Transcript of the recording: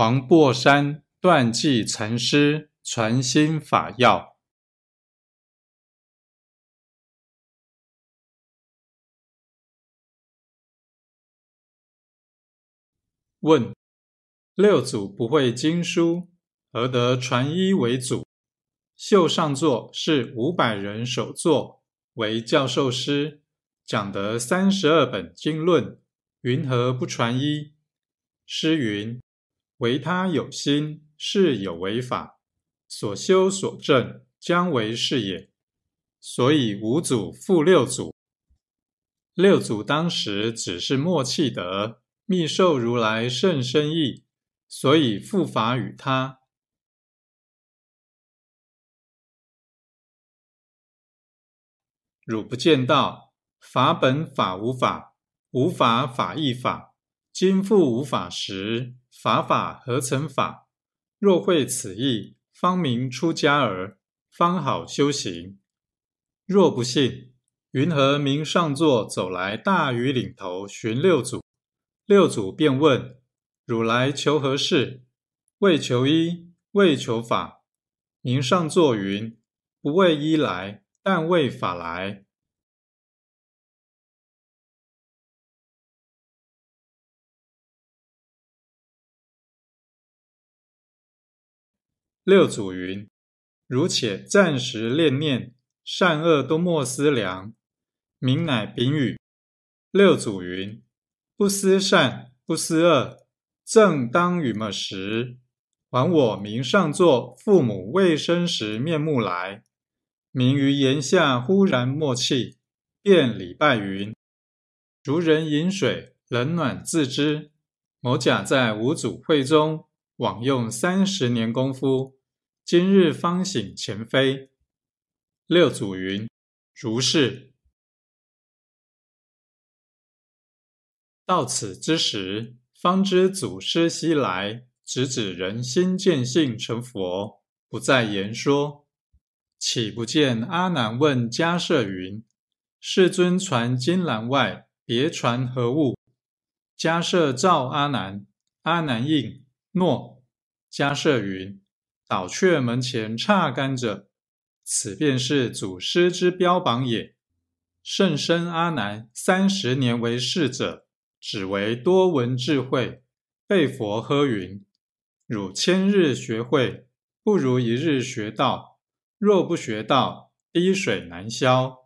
黄檗山断际禅师传心法要。问：六祖不会经书，何得传一为祖？秀上座是五百人首座，为教授师，讲得三十二本经论，云何不传一？诗云。唯他有心，是有为法；所修所证，将为是也。所以五祖复六祖。六祖当时只是默契得密受如来甚深意，所以复法与他。汝不见道，法本法无法，无法法亦法。今复无法时。法法何曾法？若会此意，方明出家儿，方好修行。若不信，云何明上座走来大雨岭头寻六祖？六祖便问：汝来求何事？为求医，为求法。明上座云：不为医来，但为法来。六祖云：“如且暂时恋念，善恶都莫思量。”名乃丙语。六祖云：“不思善，不思恶，正当与么时？还我名上座父母未生时面目来。”明于檐下忽然默契，便礼拜云：“如人饮水，冷暖自知。某甲在五祖会中。”枉用三十年功夫，今日方醒前非。六祖云：“如是。”到此之时，方知祖师西来，直指人心见性成佛，不再言说。岂不见阿难问迦摄云：“世尊传金兰外，别传何物？”迦摄召阿难，阿难应。诺，迦摄云：“倒却门前刹甘者，此便是祖师之标榜也。甚深阿难三十年为侍者，只为多闻智慧，被佛呵云：汝千日学会，不如一日学道。若不学道，滴水难消。”